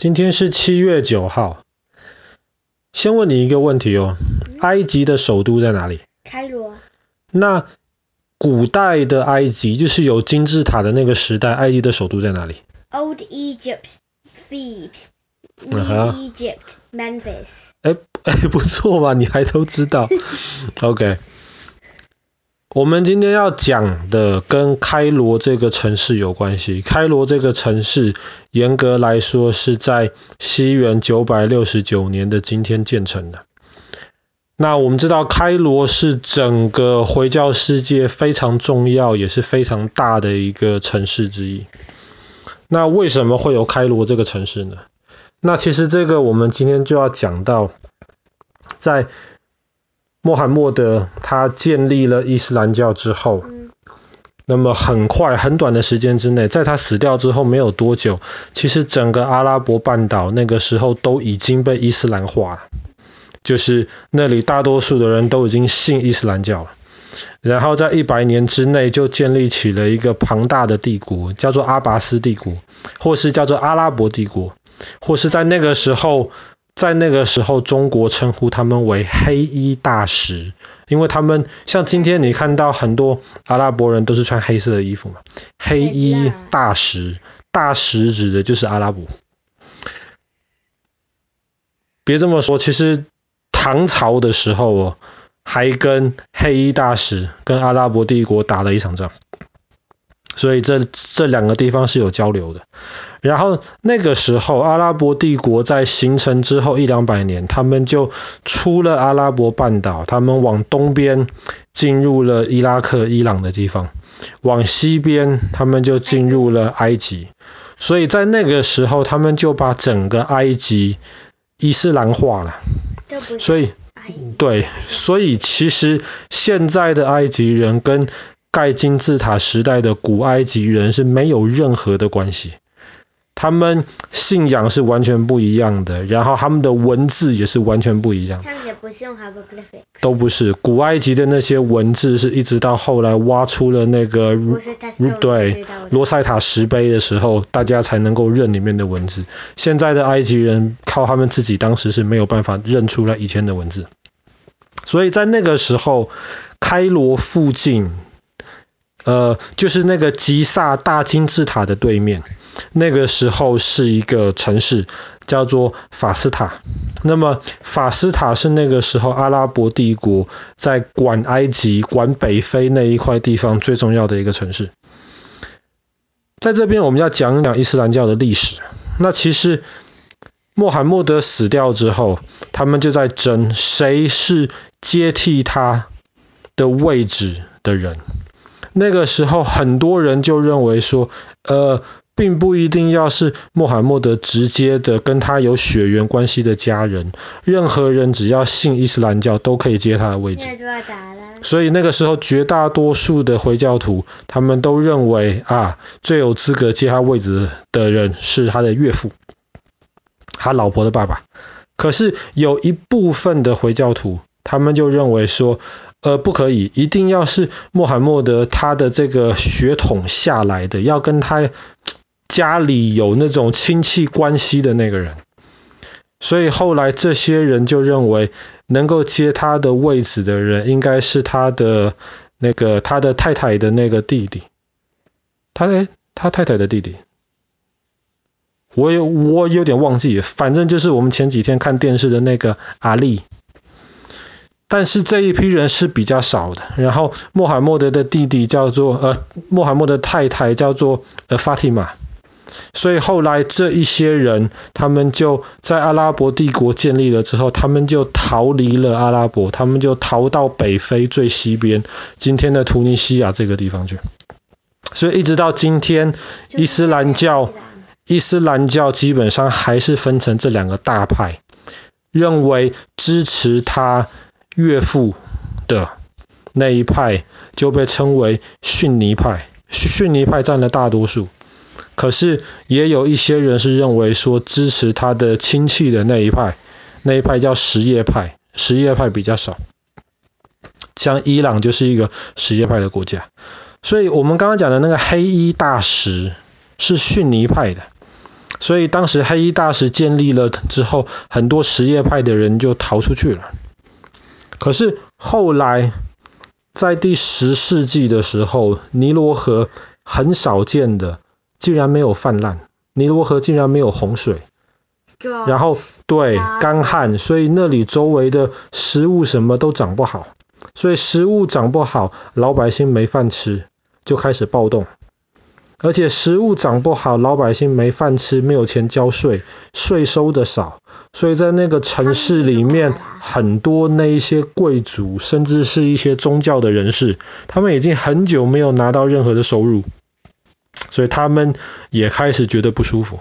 今天是七月九号。先问你一个问题哦，埃及的首都在哪里？开罗。那古代的埃及，就是有金字塔的那个时代，埃及的首都在哪里？Old Egypt, Thebes. New Egypt, Memphis. 哎哎，不错吧？你还都知道。OK。我们今天要讲的跟开罗这个城市有关系。开罗这个城市，严格来说是在西元九百六十九年的今天建成的。那我们知道，开罗是整个回教世界非常重要，也是非常大的一个城市之一。那为什么会有开罗这个城市呢？那其实这个我们今天就要讲到，在穆罕默德他建立了伊斯兰教之后，那么很快很短的时间之内，在他死掉之后没有多久，其实整个阿拉伯半岛那个时候都已经被伊斯兰化了，就是那里大多数的人都已经信伊斯兰教了。然后在一百年之内就建立起了一个庞大的帝国，叫做阿拔斯帝国，或是叫做阿拉伯帝国，或是在那个时候。在那个时候，中国称呼他们为黑衣大使，因为他们像今天你看到很多阿拉伯人都是穿黑色的衣服嘛。黑衣大使，大使指的就是阿拉伯。别这么说，其实唐朝的时候哦，还跟黑衣大使跟阿拉伯帝国打了一场仗，所以这这两个地方是有交流的。然后那个时候，阿拉伯帝国在形成之后一两百年，他们就出了阿拉伯半岛，他们往东边进入了伊拉克、伊朗的地方，往西边他们就进入了埃及。所以在那个时候，他们就把整个埃及伊斯兰化了。所以，对，所以其实现在的埃及人跟盖金字塔时代的古埃及人是没有任何的关系。他们信仰是完全不一样的，然后他们的文字也是完全不一样。他们也不是用 hieroglyphics。都不是，古埃及的那些文字是一直到后来挖出了那个，对，罗塞塔石碑的时候，大家才能够认里面的文字。现在的埃及人靠他们自己当时是没有办法认出来以前的文字。所以在那个时候，开罗附近，呃，就是那个吉萨大金字塔的对面。那个时候是一个城市，叫做法斯塔。那么法斯塔是那个时候阿拉伯帝国在管埃及、管北非那一块地方最重要的一个城市。在这边我们要讲讲伊斯兰教的历史。那其实穆罕默德死掉之后，他们就在争谁是接替他的位置的人。那个时候很多人就认为说，呃。并不一定要是穆罕默德直接的跟他有血缘关系的家人，任何人只要信伊斯兰教都可以接他的位置。所以那个时候绝大多数的回教徒，他们都认为啊，最有资格接他位置的人是他的岳父，他老婆的爸爸。可是有一部分的回教徒，他们就认为说，呃，不可以，一定要是穆罕默德他的这个血统下来的，要跟他。家里有那种亲戚关系的那个人，所以后来这些人就认为，能够接他的位置的人，应该是他的那个他的太太的那个弟弟。他诶，他太太的弟弟，我有我有点忘记，反正就是我们前几天看电视的那个阿力。但是这一批人是比较少的。然后穆罕默德的弟弟叫做呃，穆罕默德太太叫做呃法蒂玛。所以后来这一些人，他们就在阿拉伯帝国建立了之后，他们就逃离了阿拉伯，他们就逃到北非最西边，今天的突尼西亚这个地方去。所以一直到今天，伊斯兰教，伊斯兰教基本上还是分成这两个大派，认为支持他岳父的那一派就被称为逊尼派，逊尼派占了大多数。可是也有一些人是认为说，支持他的亲戚的那一派，那一派叫什叶派，什叶派比较少。像伊朗就是一个什叶派的国家，所以我们刚刚讲的那个黑衣大食是逊尼派的，所以当时黑衣大使建立了之后，很多什叶派的人就逃出去了。可是后来在第十世纪的时候，尼罗河很少见的竟然没有泛滥，尼罗河竟然没有洪水，然后对干旱，所以那里周围的食物什么都长不好，所以食物长不好，老百姓没饭吃，就开始暴动。而且食物长不好，老百姓没饭吃，没有钱交税，税收的少，所以在那个城市里面，很多那一些贵族，甚至是一些宗教的人士，他们已经很久没有拿到任何的收入，所以他们也开始觉得不舒服。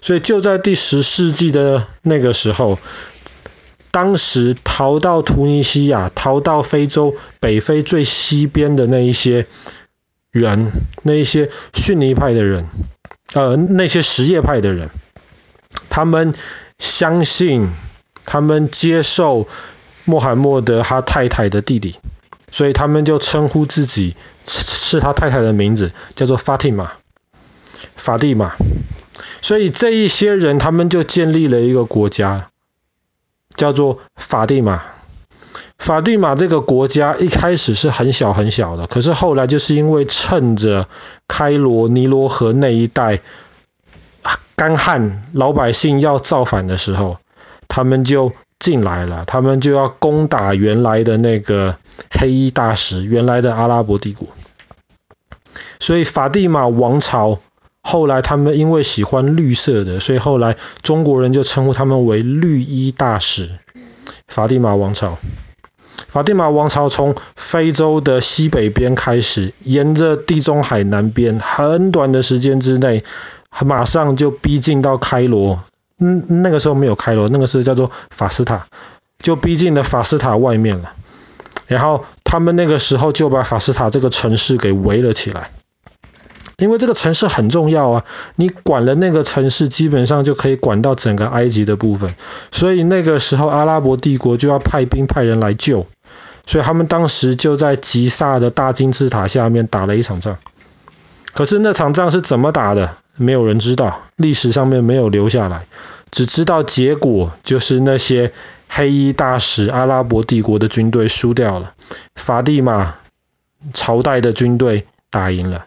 所以就在第十世纪的那个时候，当时逃到突尼西亚、逃到非洲北非最西边的那一些。人，那一些逊尼派的人，呃，那些什叶派的人，他们相信，他们接受穆罕默德他太太的弟弟，所以他们就称呼自己是他太太的名字，叫做法蒂玛，法蒂玛。所以这一些人，他们就建立了一个国家，叫做法蒂玛。法蒂玛这个国家一开始是很小很小的，可是后来就是因为趁着开罗尼罗河那一带干旱，老百姓要造反的时候，他们就进来了，他们就要攻打原来的那个黑衣大使，原来的阿拉伯帝国。所以法蒂玛王朝后来他们因为喜欢绿色的，所以后来中国人就称呼他们为绿衣大使，法蒂玛王朝。法蒂玛王朝从非洲的西北边开始，沿着地中海南边，很短的时间之内，马上就逼近到开罗。嗯，那个时候没有开罗，那个时候叫做法斯塔，就逼近了法斯塔外面了。然后他们那个时候就把法斯塔这个城市给围了起来，因为这个城市很重要啊，你管了那个城市，基本上就可以管到整个埃及的部分。所以那个时候阿拉伯帝国就要派兵派人来救。所以他们当时就在吉萨的大金字塔下面打了一场仗，可是那场仗是怎么打的，没有人知道，历史上面没有留下来，只知道结果就是那些黑衣大使阿拉伯帝国的军队输掉了，法蒂玛朝代的军队打赢了，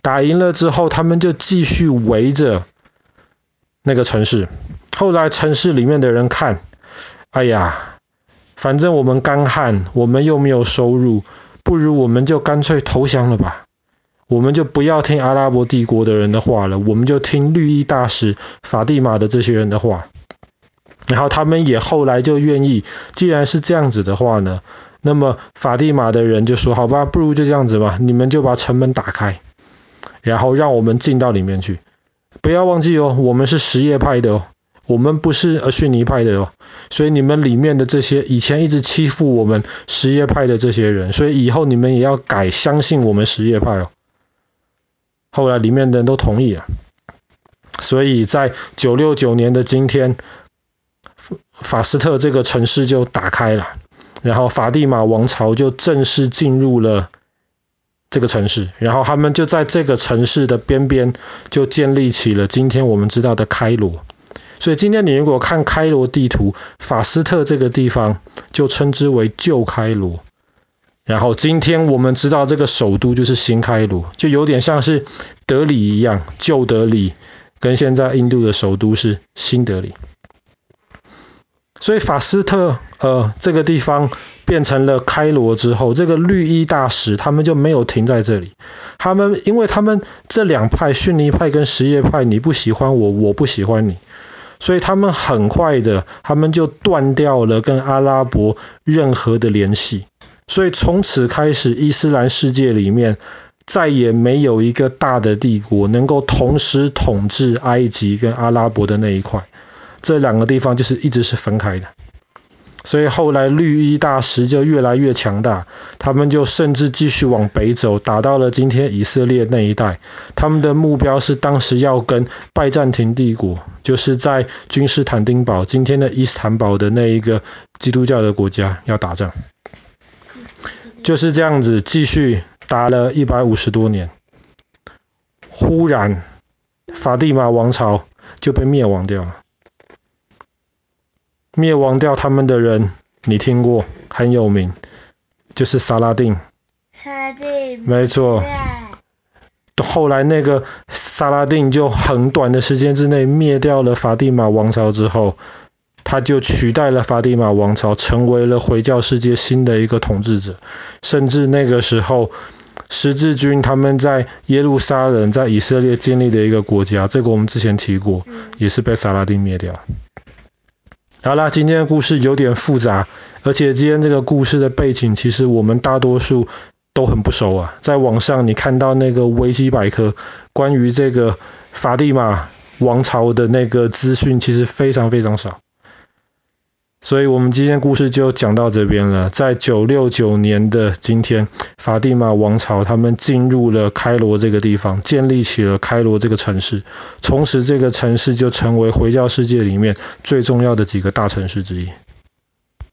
打赢了之后，他们就继续围着那个城市，后来城市里面的人看，哎呀。反正我们干旱，我们又没有收入，不如我们就干脆投降了吧。我们就不要听阿拉伯帝国的人的话了，我们就听绿衣大使法蒂玛的这些人的话。然后他们也后来就愿意，既然是这样子的话呢，那么法蒂玛的人就说：“好吧，不如就这样子吧，你们就把城门打开，然后让我们进到里面去。不要忘记哦，我们是什叶派的哦。”我们不是呃逊尼派的哦，所以你们里面的这些以前一直欺负我们什叶派的这些人，所以以后你们也要改相信我们什叶派哦。后来里面的人都同意了，所以在九六九年的今天，法斯特这个城市就打开了，然后法蒂玛王朝就正式进入了这个城市，然后他们就在这个城市的边边就建立起了今天我们知道的开罗。所以今天你如果看开罗地图，法斯特这个地方就称之为旧开罗。然后今天我们知道这个首都就是新开罗，就有点像是德里一样，旧德里跟现在印度的首都是新德里。所以法斯特呃这个地方变成了开罗之后，这个绿衣大使他们就没有停在这里，他们因为他们这两派逊尼派跟什叶派，你不喜欢我，我不喜欢你。所以他们很快的，他们就断掉了跟阿拉伯任何的联系。所以从此开始，伊斯兰世界里面再也没有一个大的帝国能够同时统治埃及跟阿拉伯的那一块。这两个地方就是一直是分开的。所以后来绿衣大使就越来越强大，他们就甚至继续往北走，打到了今天以色列那一带。他们的目标是当时要跟拜占庭帝国，就是在君士坦丁堡（今天的伊斯坦堡）的那一个基督教的国家要打仗。就是这样子继续打了一百五十多年，忽然法蒂玛王朝就被灭亡掉了。灭亡掉他们的人，你听过，很有名，就是萨拉丁。萨拉丁。没错。后来那个萨拉丁就很短的时间之内灭掉了法蒂玛王朝之后，他就取代了法蒂玛王朝，成为了回教世界新的一个统治者。甚至那个时候，十字军他们在耶路撒冷，在以色列建立的一个国家，这个我们之前提过，也是被萨拉丁灭掉。好啦，今天的故事有点复杂，而且今天这个故事的背景，其实我们大多数都很不熟啊。在网上你看到那个维基百科关于这个法蒂玛王朝的那个资讯，其实非常非常少。所以我们今天故事就讲到这边了。在九六九年的今天，法蒂玛王朝他们进入了开罗这个地方，建立起了开罗这个城市，从此这个城市就成为回教世界里面最重要的几个大城市之一。